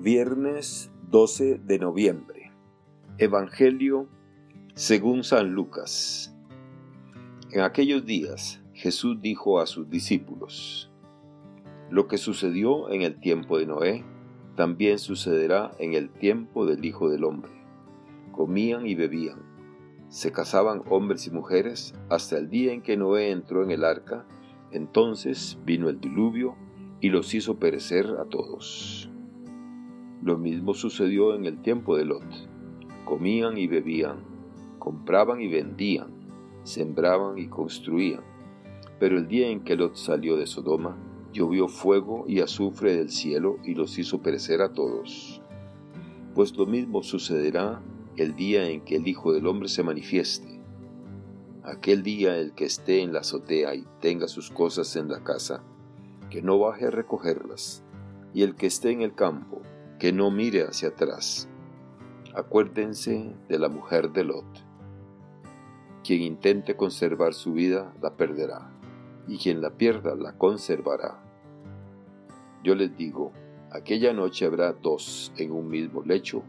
Viernes 12 de noviembre. Evangelio según San Lucas. En aquellos días Jesús dijo a sus discípulos, Lo que sucedió en el tiempo de Noé, también sucederá en el tiempo del Hijo del Hombre. Comían y bebían, se casaban hombres y mujeres hasta el día en que Noé entró en el arca, entonces vino el diluvio y los hizo perecer a todos. Lo mismo sucedió en el tiempo de Lot. Comían y bebían, compraban y vendían, sembraban y construían. Pero el día en que Lot salió de Sodoma, llovió fuego y azufre del cielo y los hizo perecer a todos. Pues lo mismo sucederá el día en que el Hijo del Hombre se manifieste. Aquel día el que esté en la azotea y tenga sus cosas en la casa, que no baje a recogerlas, y el que esté en el campo, que no mire hacia atrás. Acuérdense de la mujer de Lot. Quien intente conservar su vida la perderá, y quien la pierda la conservará. Yo les digo, aquella noche habrá dos en un mismo lecho,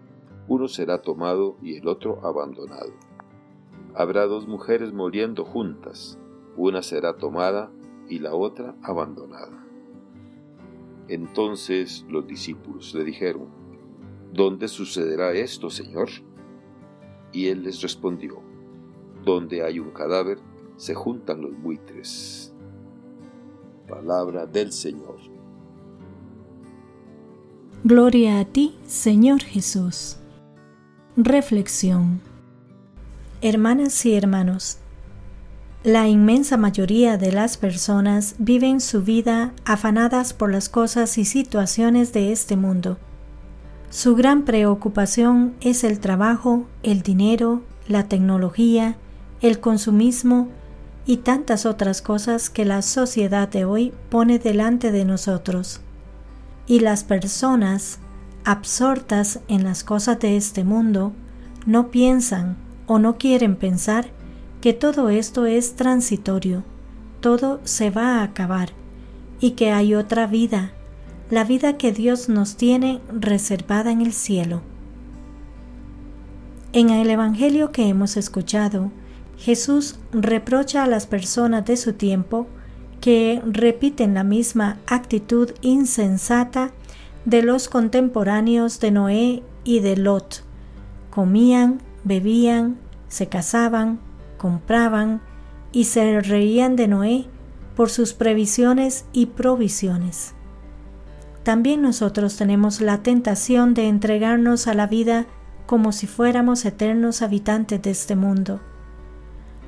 uno será tomado y el otro abandonado. Habrá dos mujeres muriendo juntas, una será tomada y la otra abandonada. Entonces los discípulos le dijeron, ¿Dónde sucederá esto, Señor? Y él les respondió, Donde hay un cadáver, se juntan los buitres. Palabra del Señor. Gloria a ti, Señor Jesús. Reflexión. Hermanas y hermanos, la inmensa mayoría de las personas viven su vida afanadas por las cosas y situaciones de este mundo. Su gran preocupación es el trabajo, el dinero, la tecnología, el consumismo y tantas otras cosas que la sociedad de hoy pone delante de nosotros. Y las personas, absortas en las cosas de este mundo, no piensan o no quieren pensar que todo esto es transitorio, todo se va a acabar y que hay otra vida, la vida que Dios nos tiene reservada en el cielo. En el Evangelio que hemos escuchado, Jesús reprocha a las personas de su tiempo que repiten la misma actitud insensata de los contemporáneos de Noé y de Lot. Comían, bebían, se casaban, compraban y se reían de Noé por sus previsiones y provisiones. También nosotros tenemos la tentación de entregarnos a la vida como si fuéramos eternos habitantes de este mundo.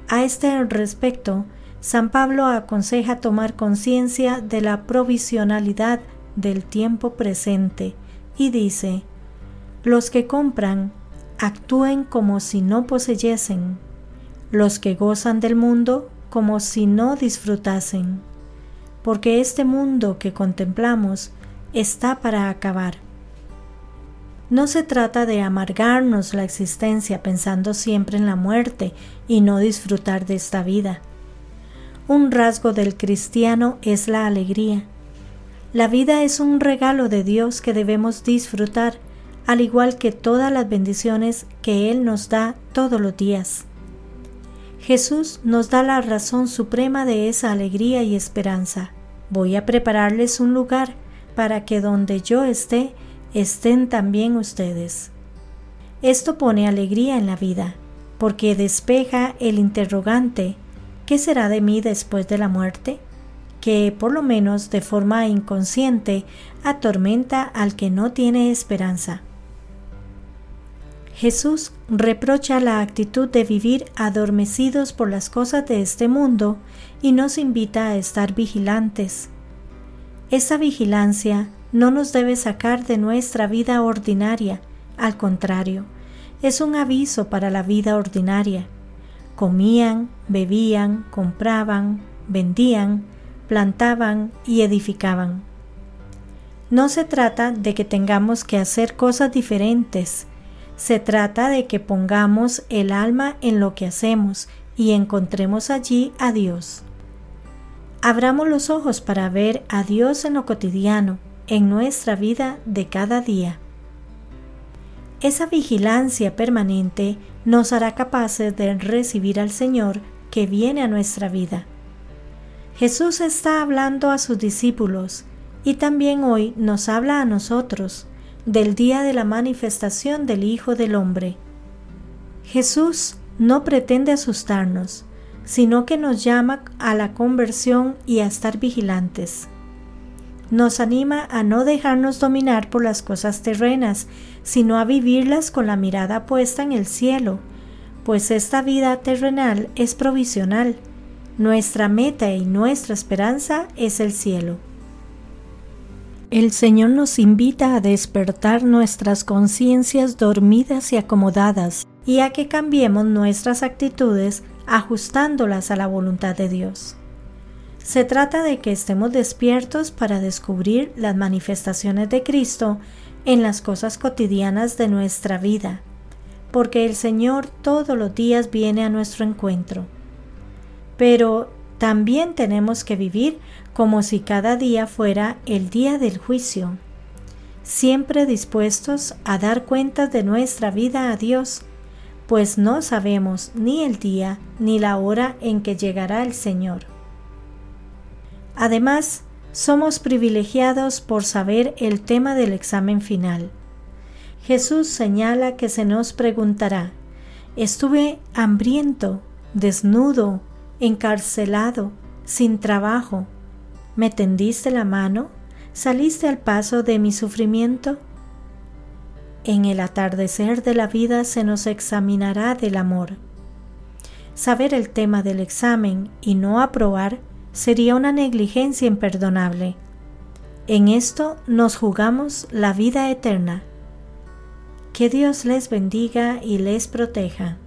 A este respecto, San Pablo aconseja tomar conciencia de la provisionalidad del tiempo presente y dice, los que compran actúen como si no poseyesen los que gozan del mundo como si no disfrutasen, porque este mundo que contemplamos está para acabar. No se trata de amargarnos la existencia pensando siempre en la muerte y no disfrutar de esta vida. Un rasgo del cristiano es la alegría. La vida es un regalo de Dios que debemos disfrutar, al igual que todas las bendiciones que Él nos da todos los días. Jesús nos da la razón suprema de esa alegría y esperanza. Voy a prepararles un lugar para que donde yo esté, estén también ustedes. Esto pone alegría en la vida, porque despeja el interrogante, ¿qué será de mí después de la muerte? que por lo menos de forma inconsciente atormenta al que no tiene esperanza. Jesús reprocha la actitud de vivir adormecidos por las cosas de este mundo y nos invita a estar vigilantes. Esa vigilancia no nos debe sacar de nuestra vida ordinaria, al contrario, es un aviso para la vida ordinaria. Comían, bebían, compraban, vendían, plantaban y edificaban. No se trata de que tengamos que hacer cosas diferentes, se trata de que pongamos el alma en lo que hacemos y encontremos allí a Dios. Abramos los ojos para ver a Dios en lo cotidiano, en nuestra vida de cada día. Esa vigilancia permanente nos hará capaces de recibir al Señor que viene a nuestra vida. Jesús está hablando a sus discípulos y también hoy nos habla a nosotros del día de la manifestación del Hijo del Hombre. Jesús no pretende asustarnos, sino que nos llama a la conversión y a estar vigilantes. Nos anima a no dejarnos dominar por las cosas terrenas, sino a vivirlas con la mirada puesta en el cielo, pues esta vida terrenal es provisional. Nuestra meta y nuestra esperanza es el cielo. El Señor nos invita a despertar nuestras conciencias dormidas y acomodadas y a que cambiemos nuestras actitudes ajustándolas a la voluntad de Dios. Se trata de que estemos despiertos para descubrir las manifestaciones de Cristo en las cosas cotidianas de nuestra vida, porque el Señor todos los días viene a nuestro encuentro. Pero también tenemos que vivir como si cada día fuera el día del juicio, siempre dispuestos a dar cuentas de nuestra vida a Dios, pues no sabemos ni el día ni la hora en que llegará el Señor. Además, somos privilegiados por saber el tema del examen final. Jesús señala que se nos preguntará, ¿estuve hambriento, desnudo, encarcelado, sin trabajo, ¿me tendiste la mano? ¿Saliste al paso de mi sufrimiento? En el atardecer de la vida se nos examinará del amor. Saber el tema del examen y no aprobar sería una negligencia imperdonable. En esto nos jugamos la vida eterna. Que Dios les bendiga y les proteja.